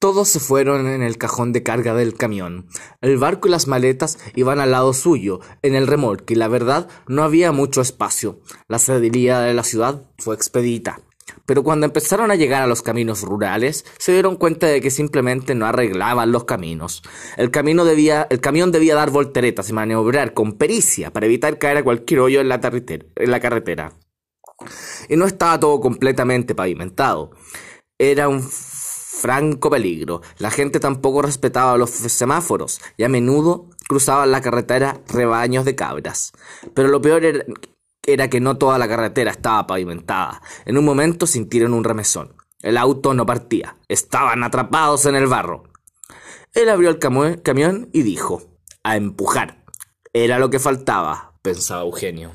Todos se fueron en el cajón de carga del camión. El barco y las maletas iban al lado suyo, en el remolque, y la verdad no había mucho espacio. La salida de la ciudad fue expedita. Pero cuando empezaron a llegar a los caminos rurales, se dieron cuenta de que simplemente no arreglaban los caminos. El, camino debía, el camión debía dar volteretas y maniobrar con pericia para evitar caer a cualquier hoyo en la, en la carretera. Y no estaba todo completamente pavimentado. Era un franco peligro. La gente tampoco respetaba los semáforos y a menudo cruzaban la carretera rebaños de cabras. Pero lo peor era, que no toda la carretera estaba pavimentada. En un momento sintieron un remesón. El auto no partía. Estaban atrapados en el barro. Él abrió el camión y dijo, a empujar. Era lo que faltaba, pensaba Eugenio.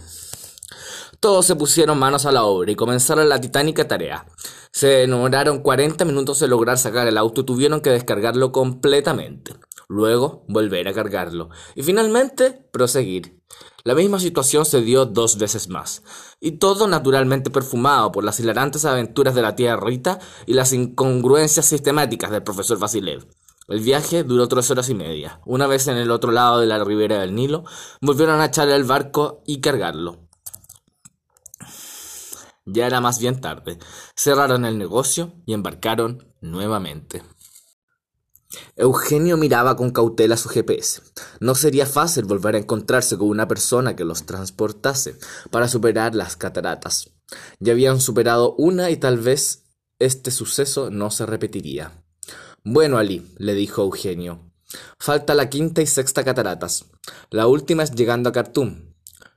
Todos se pusieron manos a la obra y comenzaron la titánica tarea. Se demoraron 40 minutos en lograr sacar el auto y tuvieron que descargarlo completamente. Luego volver a cargarlo. Y finalmente proseguir. La misma situación se dio dos veces más. Y todo naturalmente perfumado por las hilarantes aventuras de la tía Rita y las incongruencias sistemáticas del profesor Vasilev. El viaje duró tres horas y media. Una vez en el otro lado de la ribera del Nilo, volvieron a echar el barco y cargarlo. Ya era más bien tarde. Cerraron el negocio y embarcaron nuevamente. Eugenio miraba con cautela su GPS. No sería fácil volver a encontrarse con una persona que los transportase para superar las cataratas. Ya habían superado una y tal vez este suceso no se repetiría. Bueno, Ali, le dijo Eugenio. Falta la quinta y sexta cataratas. La última es llegando a Khartoum.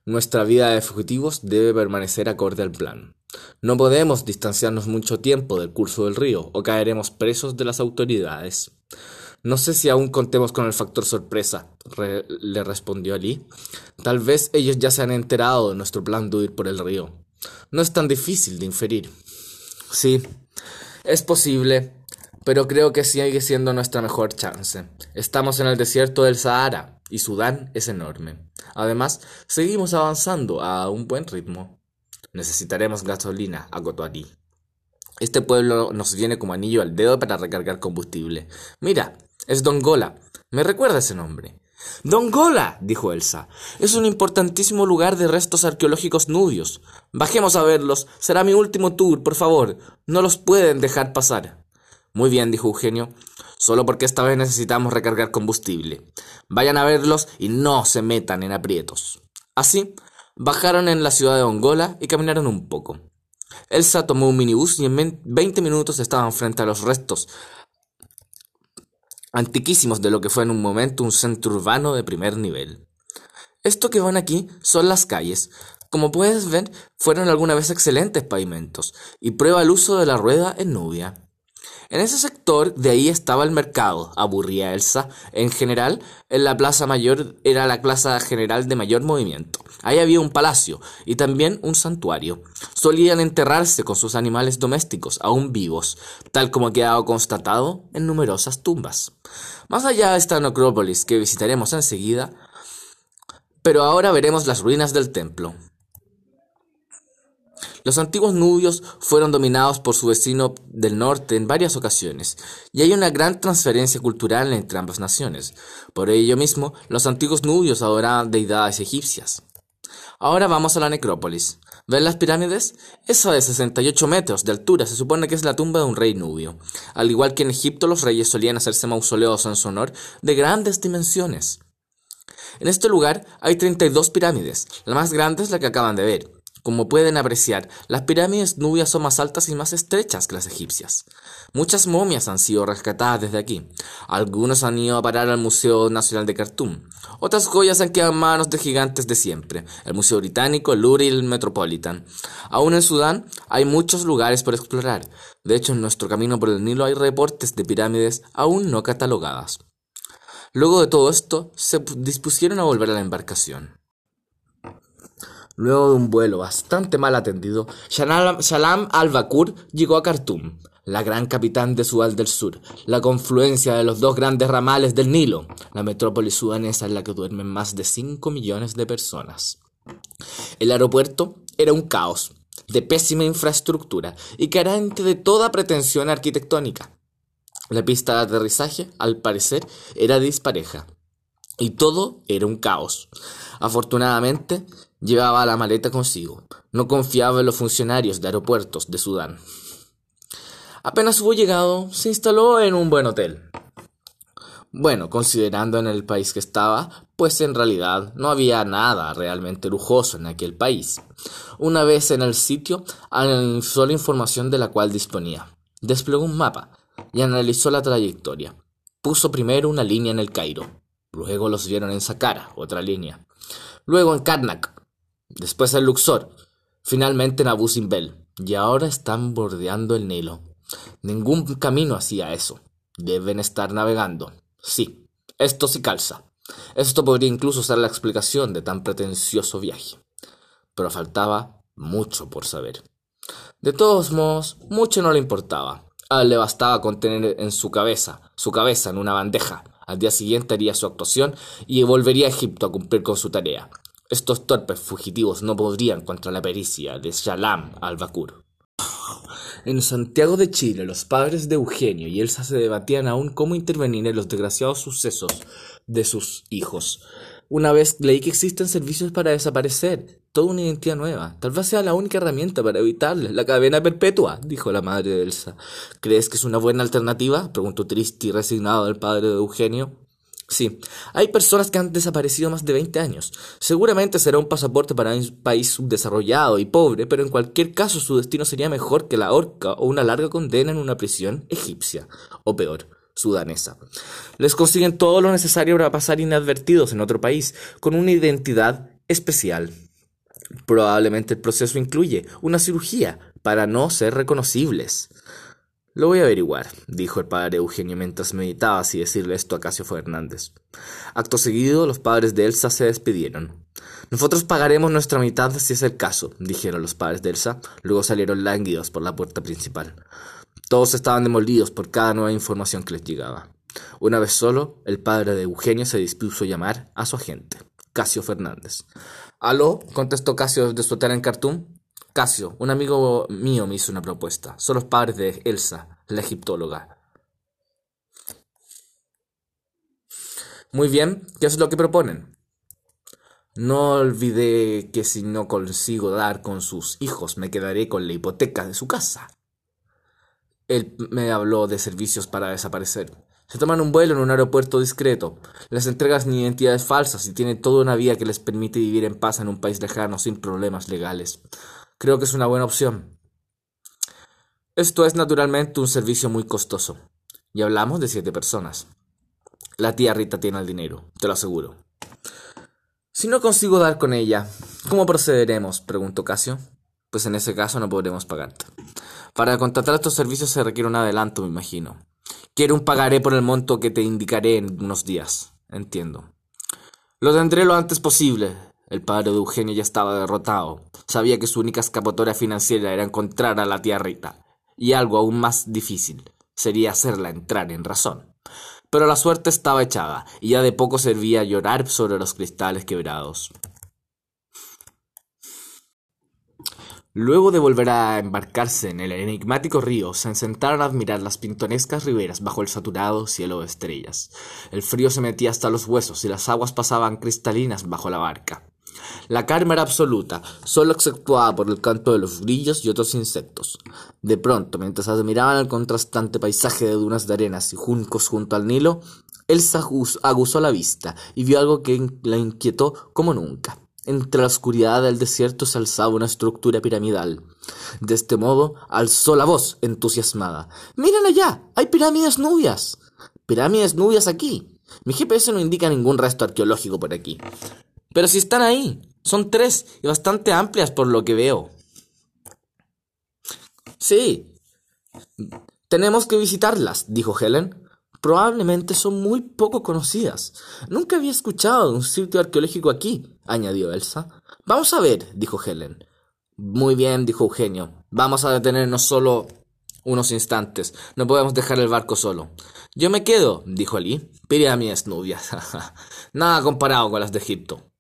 Nuestra vida de fugitivos debe permanecer acorde al plan. No podemos distanciarnos mucho tiempo del curso del río o caeremos presos de las autoridades. No sé si aún contemos con el factor sorpresa, le respondió Ali. Tal vez ellos ya se han enterado de nuestro plan de huir por el río. No es tan difícil de inferir. Sí, es posible, pero creo que sigue siendo nuestra mejor chance. Estamos en el desierto del Sahara y Sudán es enorme. Además, seguimos avanzando a un buen ritmo. Necesitaremos gasolina, agotó Ali. Este pueblo nos viene como anillo al dedo para recargar combustible. Mira, es Dongola. Me recuerda ese nombre. Dongola, dijo Elsa. Es un importantísimo lugar de restos arqueológicos nubios. Bajemos a verlos. Será mi último tour, por favor. No los pueden dejar pasar. Muy bien, dijo Eugenio. Solo porque esta vez necesitamos recargar combustible. Vayan a verlos y no se metan en aprietos. Así, Bajaron en la ciudad de Ongola y caminaron un poco. Elsa tomó un minibús y en 20 minutos estaban frente a los restos antiquísimos de lo que fue en un momento un centro urbano de primer nivel. Esto que van aquí son las calles. Como puedes ver, fueron alguna vez excelentes pavimentos y prueba el uso de la rueda en Nubia. En ese sector de ahí estaba el mercado, aburría Elsa. En general, en la plaza mayor era la plaza general de mayor movimiento. Ahí había un palacio y también un santuario. Solían enterrarse con sus animales domésticos, aún vivos, tal como ha quedado constatado en numerosas tumbas. Más allá de esta necrópolis que visitaremos enseguida, pero ahora veremos las ruinas del templo. Los antiguos nubios fueron dominados por su vecino del norte en varias ocasiones, y hay una gran transferencia cultural entre ambas naciones. Por ello mismo, los antiguos nubios adoraban deidades egipcias. Ahora vamos a la necrópolis. ¿Ven las pirámides? Esa de 68 metros de altura se supone que es la tumba de un rey nubio. Al igual que en Egipto, los reyes solían hacerse mausoleos en su honor de grandes dimensiones. En este lugar hay 32 pirámides. La más grande es la que acaban de ver. Como pueden apreciar, las pirámides nubias son más altas y más estrechas que las egipcias. Muchas momias han sido rescatadas desde aquí. Algunos han ido a parar al Museo Nacional de Khartoum. Otras joyas han quedado en manos de gigantes de siempre, el Museo Británico, el Louvre y el Metropolitan. Aún en Sudán hay muchos lugares por explorar. De hecho, en nuestro camino por el Nilo hay reportes de pirámides aún no catalogadas. Luego de todo esto, se dispusieron a volver a la embarcación. Luego de un vuelo bastante mal atendido, Salam al-Bakur llegó a Khartoum, la gran capital de Sudán del Sur, la confluencia de los dos grandes ramales del Nilo, la metrópoli sudanesa en la que duermen más de 5 millones de personas. El aeropuerto era un caos, de pésima infraestructura y carente de toda pretensión arquitectónica. La pista de aterrizaje, al parecer, era dispareja. Y todo era un caos. Afortunadamente, llevaba la maleta consigo. No confiaba en los funcionarios de aeropuertos de Sudán. Apenas hubo llegado, se instaló en un buen hotel. Bueno, considerando en el país que estaba, pues en realidad no había nada realmente lujoso en aquel país. Una vez en el sitio, analizó la información de la cual disponía. Desplegó un mapa y analizó la trayectoria. Puso primero una línea en el Cairo, luego los vieron en Saqqara, otra línea, luego en Karnak, después en Luxor, finalmente en Abu Simbel, y ahora están bordeando el Nilo. Ningún camino hacía eso. Deben estar navegando. Sí, esto sí calza. Esto podría incluso ser la explicación de tan pretencioso viaje. Pero faltaba mucho por saber. De todos modos, mucho no le importaba. A él le bastaba contener en su cabeza, su cabeza en una bandeja. Al día siguiente haría su actuación y volvería a Egipto a cumplir con su tarea. Estos torpes fugitivos no podrían contra la pericia de Shalam al-Bakur. En Santiago de Chile, los padres de Eugenio y Elsa se debatían aún cómo intervenir en los desgraciados sucesos de sus hijos. Una vez leí que existen servicios para desaparecer, toda una identidad nueva. Tal vez sea la única herramienta para evitarles la cadena perpetua, dijo la madre de Elsa. ¿Crees que es una buena alternativa? preguntó triste y resignado el padre de Eugenio. Sí, hay personas que han desaparecido más de 20 años. Seguramente será un pasaporte para un país subdesarrollado y pobre, pero en cualquier caso su destino sería mejor que la horca o una larga condena en una prisión egipcia, o peor, sudanesa. Les consiguen todo lo necesario para pasar inadvertidos en otro país, con una identidad especial. Probablemente el proceso incluye una cirugía para no ser reconocibles. Lo voy a averiguar, dijo el padre Eugenio mientras meditaba si decirle esto a Casio Fernández. Acto seguido, los padres de Elsa se despidieron. Nosotros pagaremos nuestra mitad si es el caso, dijeron los padres de Elsa. Luego salieron lánguidos por la puerta principal. Todos estaban demolidos por cada nueva información que les llegaba. Una vez solo, el padre de Eugenio se dispuso a llamar a su agente, Casio Fernández. Aló, contestó Casio desde su hotel en Khartoum. Casio, un amigo mío me hizo una propuesta. Son los padres de Elsa, la egiptóloga. Muy bien, ¿qué es lo que proponen? No olvidé que si no consigo dar con sus hijos me quedaré con la hipoteca de su casa. Él me habló de servicios para desaparecer. Se toman un vuelo en un aeropuerto discreto. Les entregan identidades falsas y tienen toda una vía que les permite vivir en paz en un país lejano sin problemas legales. Creo que es una buena opción. Esto es naturalmente un servicio muy costoso. Y hablamos de siete personas. La tía Rita tiene el dinero, te lo aseguro. Si no consigo dar con ella, ¿cómo procederemos? preguntó Casio. Pues en ese caso no podremos pagarte. Para contratar estos servicios se requiere un adelanto, me imagino. Quiero un pagaré por el monto que te indicaré en unos días. Entiendo. Lo tendré lo antes posible, el padre de Eugenio ya estaba derrotado. Sabía que su única escapatoria financiera era encontrar a la tía Rita. Y algo aún más difícil sería hacerla entrar en razón. Pero la suerte estaba echada, y ya de poco servía llorar sobre los cristales quebrados. Luego de volver a embarcarse en el enigmático río, se sentaron a admirar las pintorescas riberas bajo el saturado cielo de estrellas. El frío se metía hasta los huesos y las aguas pasaban cristalinas bajo la barca. La calma era absoluta, solo exceptuada por el canto de los grillos y otros insectos. De pronto, mientras admiraban el contrastante paisaje de dunas de arenas y juncos junto al Nilo, Elsa aguzó la vista y vio algo que la inquietó como nunca. Entre la oscuridad del desierto se alzaba una estructura piramidal. De este modo, alzó la voz, entusiasmada. ¡Miren allá! ¡Hay pirámides nubias! ¡Pirámides nubias aquí! Mi GPS no indica ningún resto arqueológico por aquí. Pero si están ahí, son tres y bastante amplias por lo que veo. Sí, tenemos que visitarlas, dijo Helen. Probablemente son muy poco conocidas. Nunca había escuchado de un sitio arqueológico aquí, añadió Elsa. Vamos a ver, dijo Helen. Muy bien, dijo Eugenio. Vamos a detenernos solo unos instantes. No podemos dejar el barco solo. Yo me quedo, dijo Ali. Pirámides nubias. Nada comparado con las de Egipto.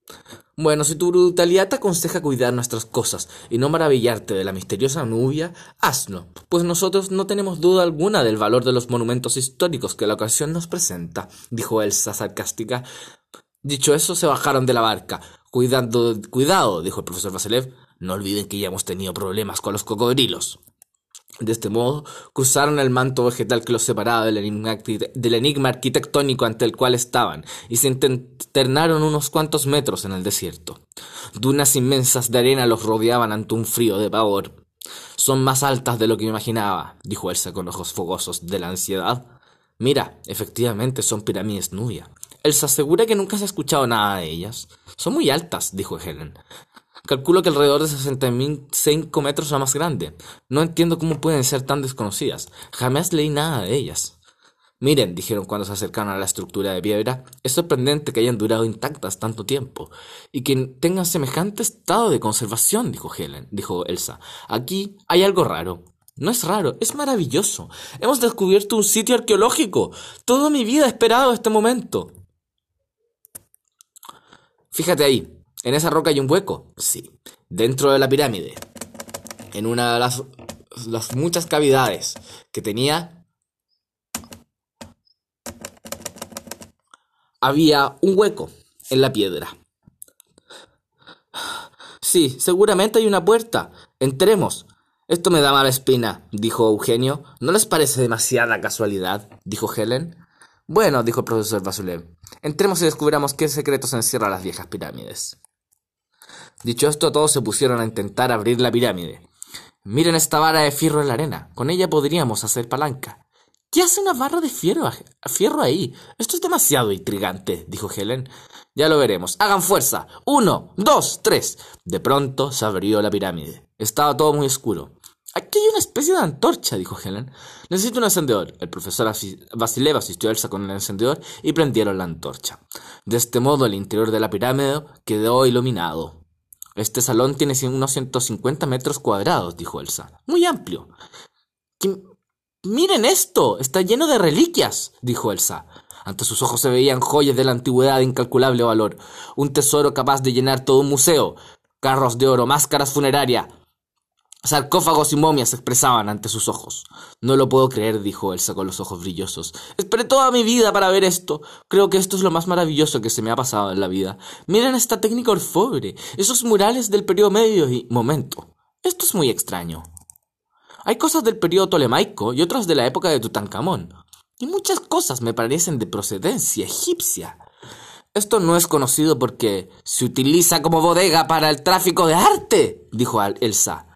Bueno, si tu brutalidad te aconseja cuidar nuestras cosas y no maravillarte de la misteriosa Nubia, hazlo, pues nosotros no tenemos duda alguna del valor de los monumentos históricos que la ocasión nos presenta, dijo Elsa sarcástica. Dicho eso, se bajaron de la barca. Cuidado, cuidado, dijo el profesor Vasilev. No olviden que ya hemos tenido problemas con los cocodrilos. De este modo, cruzaron el manto vegetal que los separaba del enigma, arquitectónico ante el cual estaban y se internaron unos cuantos metros en el desierto. Dunas inmensas de arena los rodeaban ante un frío de pavor. Son más altas de lo que imaginaba, dijo Elsa con ojos fogosos de la ansiedad. Mira, efectivamente son pirámides Nubia. Elsa asegura que nunca se ha escuchado nada de ellas. Son muy altas, dijo Helen. Calculo que alrededor de 65 metros la más grande. No entiendo cómo pueden ser tan desconocidas. Jamás leí nada de ellas. Miren, dijeron cuando se acercaron a la estructura de piedra, es sorprendente que hayan durado intactas tanto tiempo y que tengan semejante estado de conservación, dijo Helen, dijo Elsa. Aquí hay algo raro. No es raro, es maravilloso. Hemos descubierto un sitio arqueológico. Toda mi vida he esperado este momento. Fíjate ahí, ¿En esa roca hay un hueco? Sí. Dentro de la pirámide, en una de las, muchas cavidades que tenía, había un hueco en la piedra. Sí, seguramente hay una puerta. Entremos. Esto me da mala espina, dijo Eugenio. ¿No les parece demasiada casualidad? dijo Helen. Bueno, dijo el profesor Basulev. Entremos y descubramos qué secretos encierran las viejas pirámides. Dicho esto, todos se pusieron a intentar abrir la pirámide. Miren esta vara de fierro en la arena. Con ella podríamos hacer palanca. ¿Qué hace una barra de fierro, fierro ahí? Esto es demasiado intrigante, dijo Helen. Ya lo veremos. Hagan fuerza. Uno, dos, tres. De pronto se abrió la pirámide. Estaba todo muy oscuro. Aquí hay una especie de antorcha, dijo Helen. Necesito un encendedor. El profesor Vasilev asistió a Elsa con el encendedor y prendieron la antorcha. De este modo el interior de la pirámide quedó iluminado. Este salón tiene unos 150 metros cuadrados, dijo Elsa. Muy amplio. Miren esto, está lleno de reliquias, dijo Elsa. Ante sus ojos se veían joyas de la antigüedad de incalculable valor, un tesoro capaz de llenar todo un museo, carros de oro, máscaras funerarias, Sarcófagos y momias se expresaban ante sus ojos. No lo puedo creer, dijo Elsa con los ojos brillosos. Esperé toda mi vida para ver esto. Creo que esto es lo más maravilloso que se me ha pasado en la vida. Miren esta técnica orfebre, esos murales del periodo medio y... Momento. Esto es muy extraño. Hay cosas del periodo tolemaico y otras de la época de Tutankamón. Y muchas cosas me parecen de procedencia egipcia. Esto no es conocido porque se utiliza como bodega para el tráfico de arte, dijo Elsa.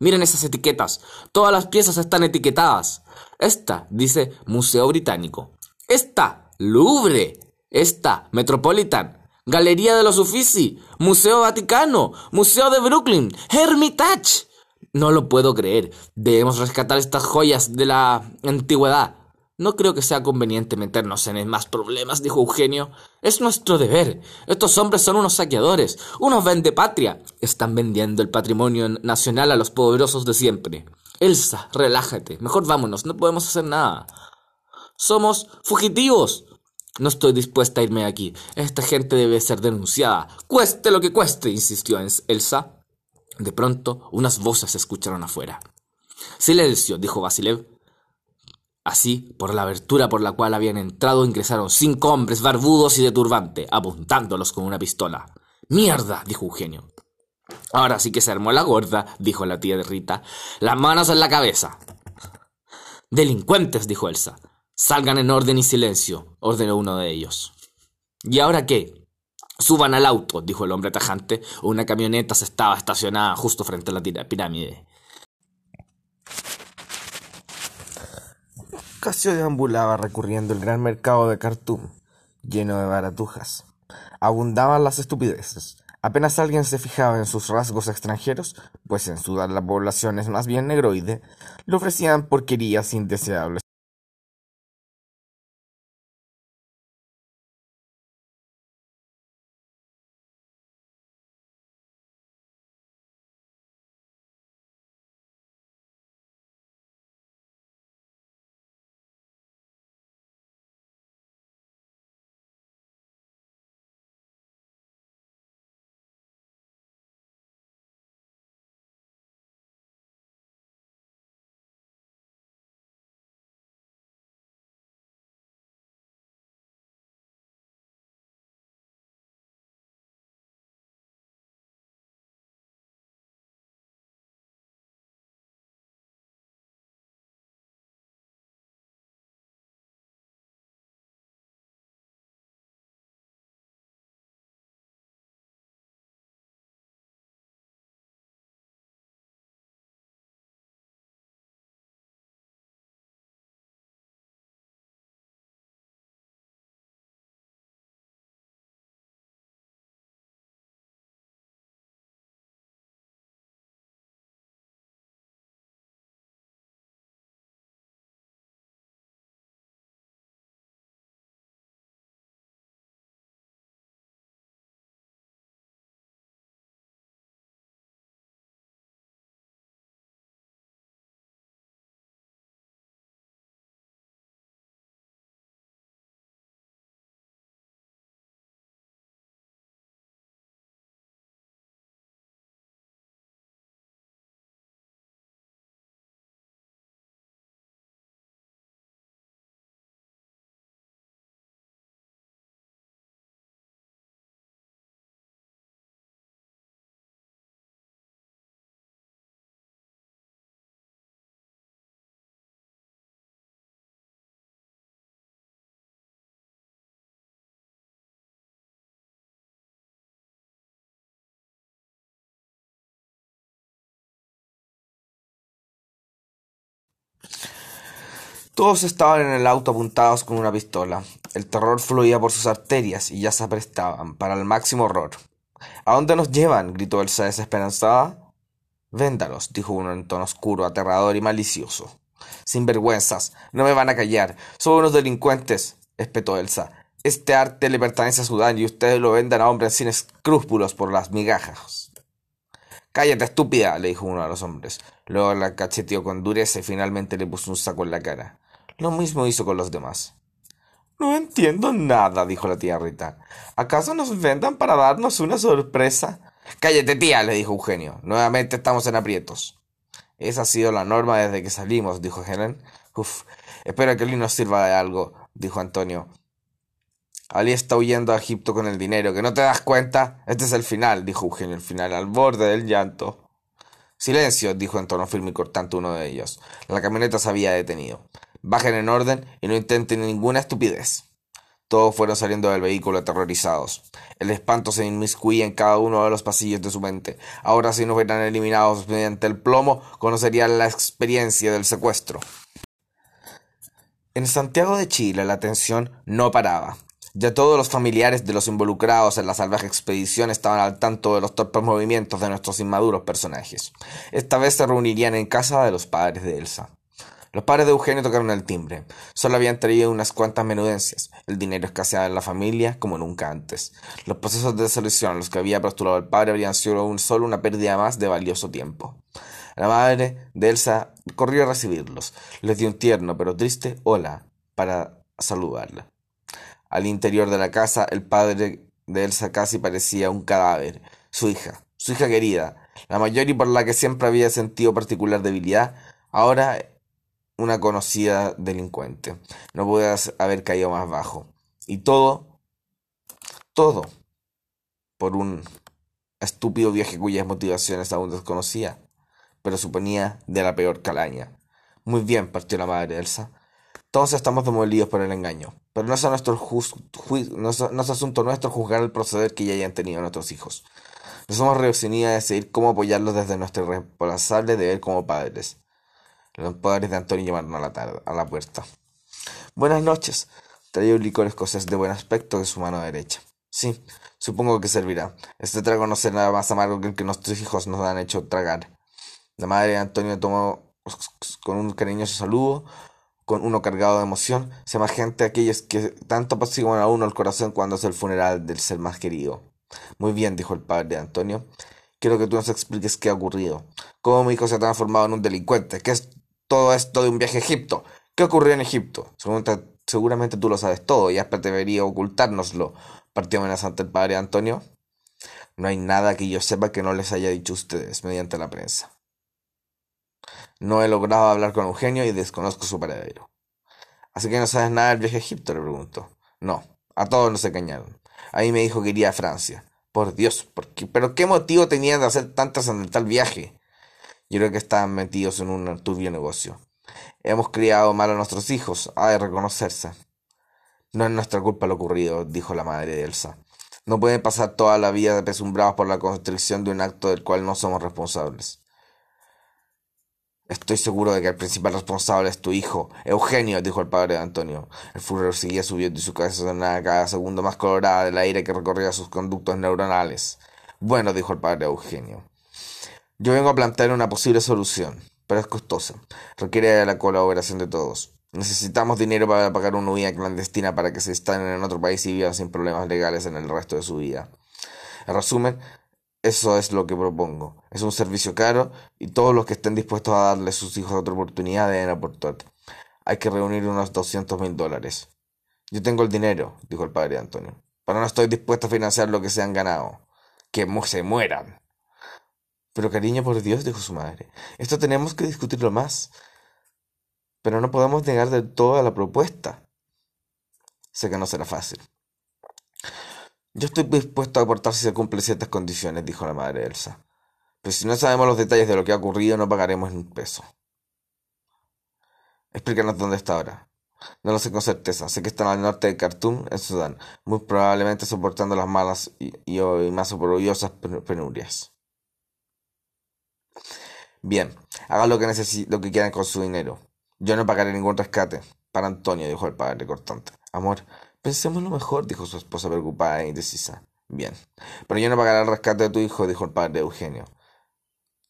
Miren esas etiquetas. Todas las piezas están etiquetadas. Esta dice Museo Británico. Esta, Louvre. Esta, Metropolitan. Galería de los Uffizi. Museo Vaticano. Museo de Brooklyn. Hermitage. No lo puedo creer. Debemos rescatar estas joyas de la antigüedad. No creo que sea conveniente meternos en más problemas, dijo Eugenio. Es nuestro deber. Estos hombres son unos saqueadores, unos patria. Están vendiendo el patrimonio nacional a los poderosos de siempre. Elsa, relájate. Mejor vámonos, no podemos hacer nada. Somos fugitivos. No estoy dispuesta a irme de aquí. Esta gente debe ser denunciada. Cueste lo que cueste, insistió Elsa. De pronto, unas voces se escucharon afuera. Silencio, dijo Basilev. Así, por la abertura por la cual habían entrado, ingresaron cinco hombres barbudos y de turbante, apuntándolos con una pistola. ¡Mierda! dijo Eugenio. Ahora sí que se armó la gorda, dijo la tía de Rita. Las manos en la cabeza. Delincuentes, dijo Elsa. Salgan en orden y silencio, ordenó uno de ellos. ¿Y ahora qué? Suban al auto, dijo el hombre tajante. Una camioneta se estaba estacionada justo frente a la pirámide. Casio deambulaba recorriendo el gran mercado de Khartoum, lleno de baratujas. Abundaban las estupideces. Apenas alguien se fijaba en sus rasgos extranjeros, pues en Sudán la población es más bien negroide, le ofrecían porquerías indeseables. Todos estaban en el auto apuntados con una pistola. El terror fluía por sus arterias y ya se aprestaban para el máximo horror. ¿A dónde nos llevan? gritó Elsa desesperanzada. Véndalos, dijo uno en tono oscuro, aterrador y malicioso. Sin vergüenzas, no me van a callar. Son unos delincuentes, espetó Elsa. Este arte le pertenece a Sudán y ustedes lo venden a hombres sin escrúpulos por las migajas. Cállate, estúpida, le dijo uno de los hombres. Luego la cacheteó con dureza y finalmente le puso un saco en la cara. Lo mismo hizo con los demás. No entiendo nada, dijo la tía Rita. ¿Acaso nos vendan para darnos una sorpresa? Cállate, tía, le dijo Eugenio. Nuevamente estamos en aprietos. Esa ha sido la norma desde que salimos, dijo Helen. Uf, espero que Ali nos sirva de algo, dijo Antonio. Ali está huyendo a Egipto con el dinero. ¿Que no te das cuenta? Este es el final, dijo Eugenio, el final, al borde del llanto. Silencio, dijo en tono firme y cortante uno de ellos. La camioneta se había detenido. Bajen en orden y no intenten ninguna estupidez. Todos fueron saliendo del vehículo aterrorizados. El espanto se inmiscuía en cada uno de los pasillos de su mente. Ahora si no fueran eliminados mediante el plomo, conocerían la experiencia del secuestro. En Santiago de Chile la tensión no paraba. Ya todos los familiares de los involucrados en la salvaje expedición estaban al tanto de los torpes movimientos de nuestros inmaduros personajes. Esta vez se reunirían en casa de los padres de Elsa. Los padres de Eugenio tocaron el timbre. Solo habían traído unas cuantas menudencias. El dinero escaseaba en la familia como nunca antes. Los procesos de selección a los que había postulado el padre habrían sido un solo una pérdida más de valioso tiempo. La madre de Elsa corrió a recibirlos. Les dio un tierno pero triste hola para saludarla. Al interior de la casa, el padre de Elsa casi parecía un cadáver. Su hija, su hija querida, la mayor y por la que siempre había sentido particular debilidad, ahora una conocida delincuente. No puede haber caído más bajo. Y todo, todo, por un estúpido viaje cuyas motivaciones aún desconocía, pero suponía de la peor calaña. Muy bien, partió la madre Elsa. Todos estamos demolidos por el engaño, pero no es, asunto nuestro juzgar el proceder que ya hayan tenido nuestros hijos. Nos somos reunidos a decidir cómo apoyarlos desde nuestro responsable deber como padres. Los padres de Antonio llamaron a la, tarde, a la puerta. Buenas noches. Traía un licor escocés de buen aspecto de su mano derecha. Sí, supongo que servirá. Este trago no será nada más amargo que el que nuestros hijos nos han hecho tragar. La madre de Antonio tomó con un cariñoso saludo con uno cargado de emoción, semejante a aquellos que tanto apaciguan a uno el corazón cuando es el funeral del ser más querido. Muy bien, dijo el padre de Antonio. Quiero que tú nos expliques qué ha ocurrido. Cómo mi hijo se ha transformado en un delincuente. ¿Qué es todo esto de un viaje a Egipto? ¿Qué ocurrió en Egipto? Seguramente tú lo sabes todo y hasta debería ocultárnoslo. Partió amenazante el padre Antonio. No hay nada que yo sepa que no les haya dicho ustedes mediante la prensa. No he logrado hablar con Eugenio y desconozco su paradero. ¿Así que no sabes nada del viaje a Egipto? le pregunto. No, a todos nos engañaron. Ahí me dijo que iría a Francia. Por Dios, ¿por qué? ¿pero qué motivo tenían de hacer tan trascendental viaje? Yo creo que estaban metidos en un turbio negocio. Hemos criado mal a nuestros hijos, ha de reconocerse. No es nuestra culpa lo ocurrido, dijo la madre de Elsa. No pueden pasar toda la vida pesumbrados por la constricción de un acto del cual no somos responsables. Estoy seguro de que el principal responsable es tu hijo, Eugenio, dijo el padre de Antonio. El furor seguía subiendo y su cabeza sonaba cada segundo más colorada del aire que recorría sus conductos neuronales. Bueno, dijo el padre Eugenio. Yo vengo a plantear una posible solución, pero es costosa. Requiere la colaboración de todos. Necesitamos dinero para pagar una huida clandestina para que se instalen en otro país y vivan sin problemas legales en el resto de su vida. En resumen, eso es lo que propongo. Es un servicio caro y todos los que estén dispuestos a darle a sus hijos otra oportunidad deben aportar. Hay que reunir unos doscientos mil dólares. Yo tengo el dinero, dijo el padre Antonio, pero no estoy dispuesto a financiar lo que se han ganado. Que se mueran. Pero cariño, por Dios, dijo su madre, esto tenemos que discutirlo más. Pero no podemos negar del todo a la propuesta. Sé que no será fácil. Yo estoy dispuesto a aportar si se cumplen ciertas condiciones, dijo la madre Elsa. Pero si no sabemos los detalles de lo que ha ocurrido, no pagaremos ni un peso. Explícanos dónde está ahora. No lo sé con certeza. Sé que están al norte de Khartoum, en Sudán, muy probablemente soportando las malas y, más orgullosas penurias. Bien, haga lo que, lo que quieran con su dinero. Yo no pagaré ningún rescate. Para Antonio, dijo el padre cortante. Amor, pensemos lo mejor, dijo su esposa preocupada e indecisa. Bien. Pero yo no pagaré el rescate de tu hijo, dijo el padre Eugenio.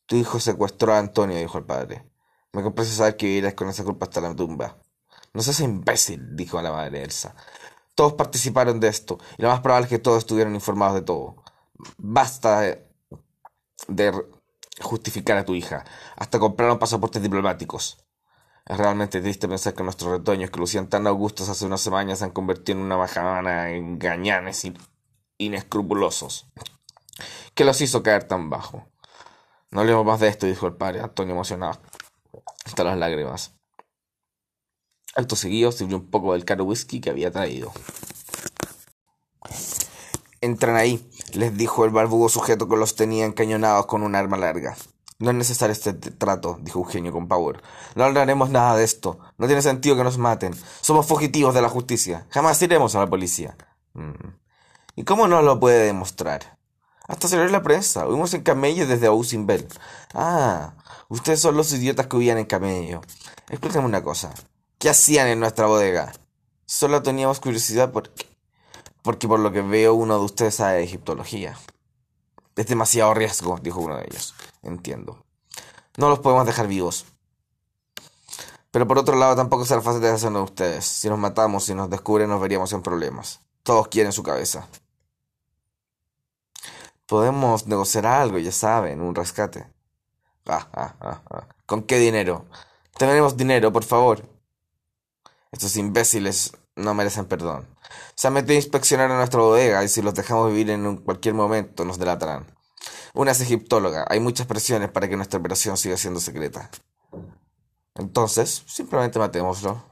Tu hijo secuestró a Antonio, dijo el padre. Me complace saber que vivirás con esa culpa hasta la tumba. No seas imbécil, dijo la madre Elsa. Todos participaron de esto, y lo más probable es que todos estuvieran informados de todo. Basta de, justificar a tu hija. Hasta compraron pasaportes diplomáticos. Es realmente triste pensar que nuestros retoños, que lucían tan augustos hace unas semanas, se han convertido en una majamana engañanes y inescrupulosos. ¿Qué los hizo caer tan bajo? No hablemos más de esto, dijo el padre, Antonio emocionado hasta las lágrimas. Acto seguido sirvió un poco del caro whisky que había traído. Entran ahí, les dijo el barbudo sujeto que los tenía encañonados con un arma larga. No es necesario este trato, dijo Eugenio con pavor. No hablaremos nada de esto. No tiene sentido que nos maten. Somos fugitivos de la justicia. Jamás iremos a la policía. Mm. ¿Y cómo no lo puede demostrar? Hasta salió en la prensa. Huimos en camello desde Ausinbel. Ah, ustedes son los idiotas que huían en camello. Explíquenme una cosa. ¿Qué hacían en nuestra bodega? Solo teníamos curiosidad porque, porque por lo que veo uno de ustedes sabe egiptología. Es demasiado riesgo, dijo uno de ellos. Entiendo. No los podemos dejar vivos. Pero por otro lado tampoco será fácil de hacernos ustedes. Si nos matamos y nos descubren nos veríamos en problemas. Todos quieren su cabeza. Podemos negociar algo, ya saben, un rescate. Ah, ah, ah, ah. ¿Con qué dinero? Tenemos dinero, por favor. Estos imbéciles no merecen perdón. Se han metido a inspeccionar a nuestra bodega y si los dejamos vivir en cualquier momento nos delatarán. Una es egiptóloga. Hay muchas presiones para que nuestra operación siga siendo secreta. Entonces, simplemente matémoslo.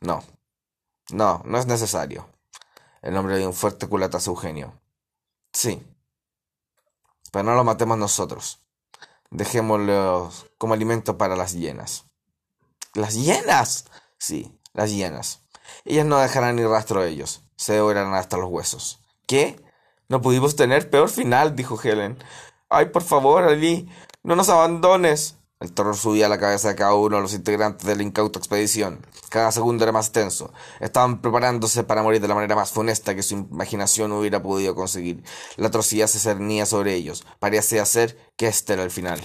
No. No, no es necesario. El nombre de un fuerte culatazo Eugenio. Sí, pero no lo matemos nosotros. Dejémoslo como alimento para las hienas. ¿Las hienas? Sí, las hienas. Ellas no dejarán ni rastro de ellos. Se devorarán hasta los huesos. ¿Qué? No pudimos tener peor final, dijo Helen. Ay, por favor, Ali, no nos abandones. El terror subía a la cabeza de cada uno de los integrantes de la incauta expedición. Cada segundo era más tenso. Estaban preparándose para morir de la manera más funesta que su imaginación hubiera podido conseguir. La atrocidad se cernía sobre ellos. Parecía ser que este era el final.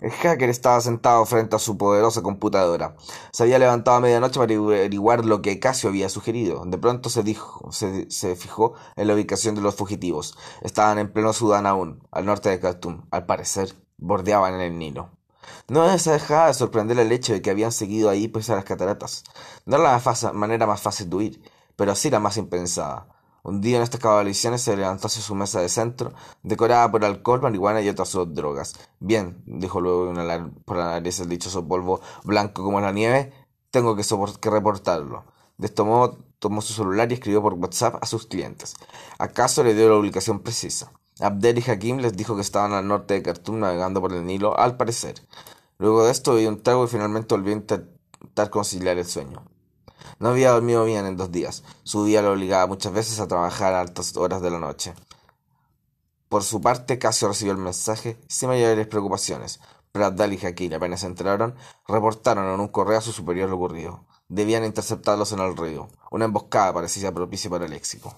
El hacker estaba sentado frente a su poderosa computadora. Se había levantado a medianoche para averiguar lo que Casio había sugerido. De pronto se dijo, se, fijó en la ubicación de los fugitivos. Estaban en pleno Sudán aún, al norte de Khartoum, al parecer bordeaban en el Nilo. No se dejaba de sorprender el hecho de que habían seguido ahí pese a las cataratas. No era la manera más fácil de huir, pero sí la más impensada. Un día en estas cabalicianes se levantó hacia su mesa de centro, decorada por alcohol, marihuana y otras drogas. Bien, dijo luego una por la nariz el dichoso polvo blanco como la nieve, tengo que, reportarlo. De este modo tomó su celular y escribió por WhatsApp a sus clientes. ¿Acaso le dio la ubicación precisa? Abdel y Hakim les dijo que estaban al norte de Khartoum navegando por el Nilo, al parecer. Luego de esto bebió un trago y finalmente volvió a intentar conciliar el sueño. No había dormido bien en dos días. Su día lo obligaba muchas veces a trabajar a altas horas de la noche. Por su parte, Casio recibió el mensaje sin mayores preocupaciones, pero Abdal y Hakim apenas entraron, reportaron en un correo a su superior lo ocurrido. Debían interceptarlos en el río. Una emboscada parecía propicia para el éxito.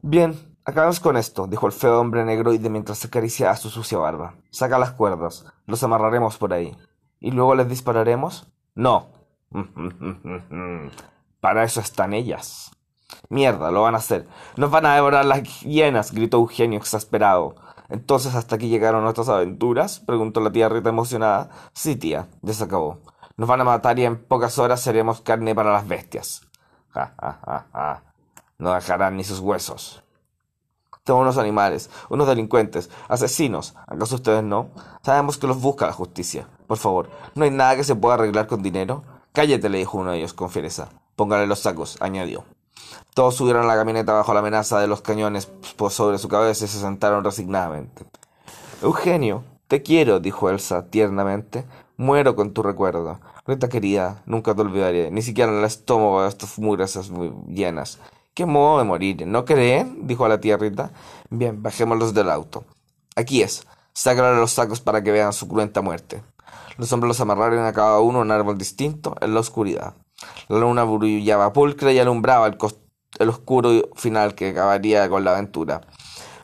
Bien, acabemos con esto, dijo el feo hombre negroide mientras acariciaba su sucia barba. Saca las cuerdas, los amarraremos por ahí. ¿Y luego les dispararemos? No. Para eso están ellas. Mierda, lo van a hacer. Nos van a devorar las hienas, gritó Eugenio exasperado. Entonces, ¿hasta aquí llegaron nuestras aventuras? preguntó la tía Rita emocionada. Sí, tía, ya se acabó. Nos van a matar y en pocas horas seremos carne para las bestias. Ja, ja, ja, ja. No dejarán ni sus huesos. Son unos animales, unos delincuentes, asesinos. ¿Acaso ustedes no? Sabemos que los busca la justicia. Por favor, ¿no hay nada que se pueda arreglar con dinero? Cállate, le dijo uno de ellos con fiereza. Póngale los sacos, añadió. Todos subieron a la camioneta bajo la amenaza de los cañones sobre su cabeza y se sentaron resignadamente. Eugenio, te quiero, dijo Elsa tiernamente. Muero con tu recuerdo. Rita querida, nunca te olvidaré, ni siquiera en el estómago de estas murasas muy llenas. ¿Qué modo de morir? ¿No creen? dijo la tía Rita. Bien, bajémoslos del auto. Aquí es. Sácale los sacos para que vean su cruenta muerte. Los hombres los amarraron a cada uno un árbol distinto en la oscuridad. La luna brillaba pulcra y alumbraba el, el oscuro final que acabaría con la aventura.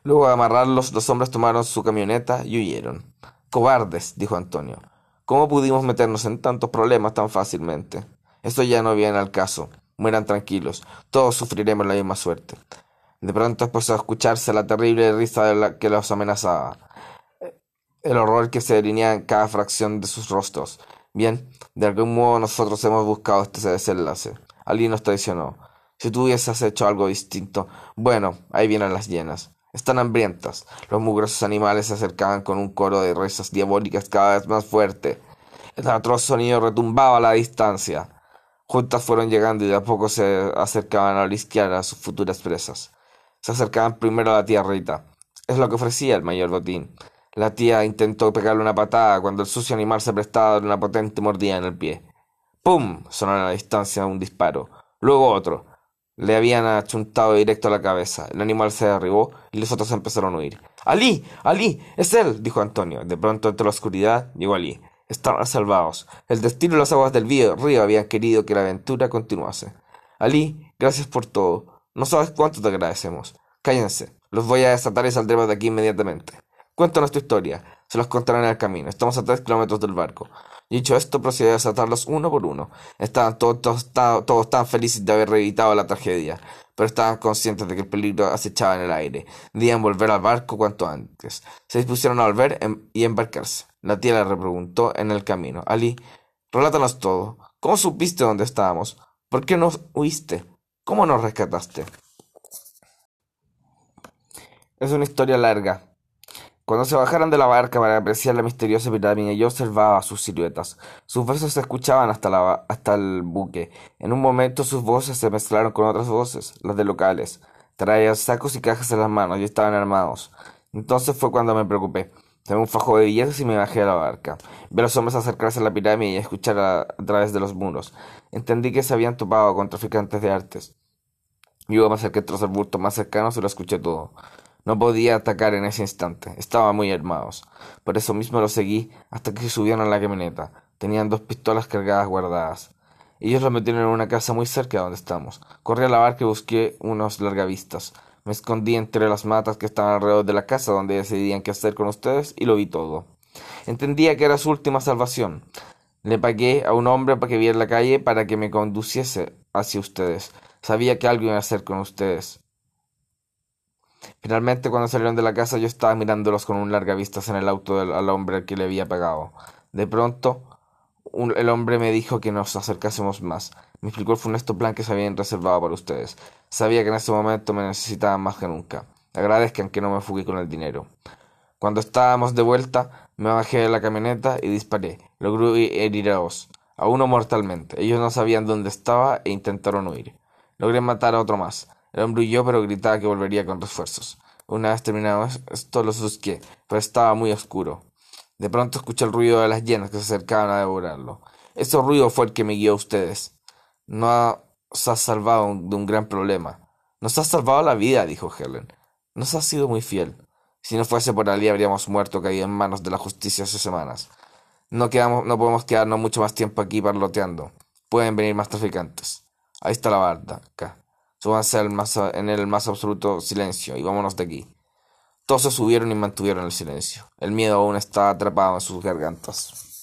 Luego de amarrarlos, los hombres tomaron su camioneta y huyeron. Cobardes, dijo Antonio. ¿Cómo pudimos meternos en tantos problemas tan fácilmente? Esto ya no viene al caso. Mueran tranquilos. Todos sufriremos la misma suerte. De pronto empezó a escucharse la terrible risa de la que los amenazaba. El horror que se delineaba en cada fracción de sus rostros. Bien, de algún modo nosotros hemos buscado este desenlace. Ali nos traicionó. Si tú hubieses hecho algo distinto. Bueno, ahí vienen las llenas. Están hambrientas. Los mugrosos animales se acercaban con un coro de risas diabólicas cada vez más fuerte. El atroz sonido retumbaba a la distancia. Fueron llegando y de a poco se acercaban a olisquear a sus futuras presas. Se acercaban primero a la tía Rita. Es lo que ofrecía el mayor botín. La tía intentó pegarle una patada cuando el sucio animal se prestaba una potente mordida en el pie. ¡Pum! sonó a la distancia un disparo. Luego otro. Le habían achuntado directo a la cabeza. El animal se derribó y los otros empezaron a huir. ¡Ali! ¡Ali! ¡Es él! dijo Antonio. De pronto, entre la oscuridad, llegó Ali. Estaban salvados. El destino y las aguas del río habían querido que la aventura continuase. Ali, gracias por todo. No sabes cuánto te agradecemos. Cállense. Los voy a desatar y saldremos de aquí inmediatamente. Cuéntanos tu historia. Se los contarán en el camino. Estamos a tres kilómetros del barco. Dicho esto, procedió a desatarlos uno por uno. Estaban todos, tan felices de haber evitado la tragedia, pero estaban conscientes de que el peligro acechaba en el aire. Debían volver al barco cuanto antes. Se dispusieron a volver em, y embarcarse. La tía le repreguntó en el camino. Ali, relátanos todo. ¿Cómo supiste dónde estábamos? ¿Por qué nos huiste? ¿Cómo nos rescataste? Es una historia larga, cuando se bajaron de la barca para apreciar la misteriosa pirámide, yo observaba sus siluetas. Sus voces se escuchaban hasta, la, hasta el buque. En un momento sus voces se mezclaron con otras voces, las de locales. Traían sacos y cajas en las manos y estaban armados. Entonces fue cuando me preocupé. Tomé un fajo de billetes y me bajé a la barca. Vi a los hombres acercarse a la pirámide y escuchar a, través de los muros. Entendí que se habían topado con traficantes de artes. Yo me acerqué tras el bulto más cercano y lo escuché todo. No podía atacar en ese instante, estaban muy armados. Por eso mismo los seguí hasta que se subieron a la camioneta. Tenían dos pistolas cargadas guardadas. Ellos los metieron en una casa muy cerca de donde estamos. Corrí a la barca y busqué unos largavistas. Me escondí entre las matas que estaban alrededor de la casa donde decidían qué hacer con ustedes y lo vi todo. Entendía que era su última salvación. Le pagué a un hombre para que viera la calle para que me conduciese hacia ustedes. Sabía que algo iba a hacer con ustedes. Finalmente, cuando salieron de la casa, yo estaba mirándolos con un larga vista en el auto del, al hombre que le había pagado. De pronto, el hombre me dijo que nos acercásemos más. Me explicó el funesto plan que se habían reservado para ustedes. Sabía que en ese momento me necesitaban más que nunca. Agradezcan que no me fugué con el dinero. Cuando estábamos de vuelta, me bajé de la camioneta y disparé. Logré herir a dos, a uno mortalmente. Ellos no sabían dónde estaba e intentaron huir. Logré matar a otro más. El hombre huyó, pero gritaba que volvería con refuerzos. Una vez terminado esto, lo busqué, pero estaba muy oscuro. De pronto escuché el ruido de las llenas que se acercaban a devorarlo. Ese ruido fue el que me guió a ustedes. Nos has salvado de un gran problema. Nos has salvado la vida, dijo Helen. Nos has sido muy fiel. Si no fuese por allí habríamos muerto caído en manos de la justicia hace semanas. No, quedamos, no podemos quedarnos mucho más tiempo aquí parloteando. Pueden venir más traficantes. Ahí está la barda, acá. Súbanse en el más absoluto silencio y vámonos de aquí. Todos se subieron y mantuvieron el silencio. El miedo aún estaba atrapado en sus gargantas.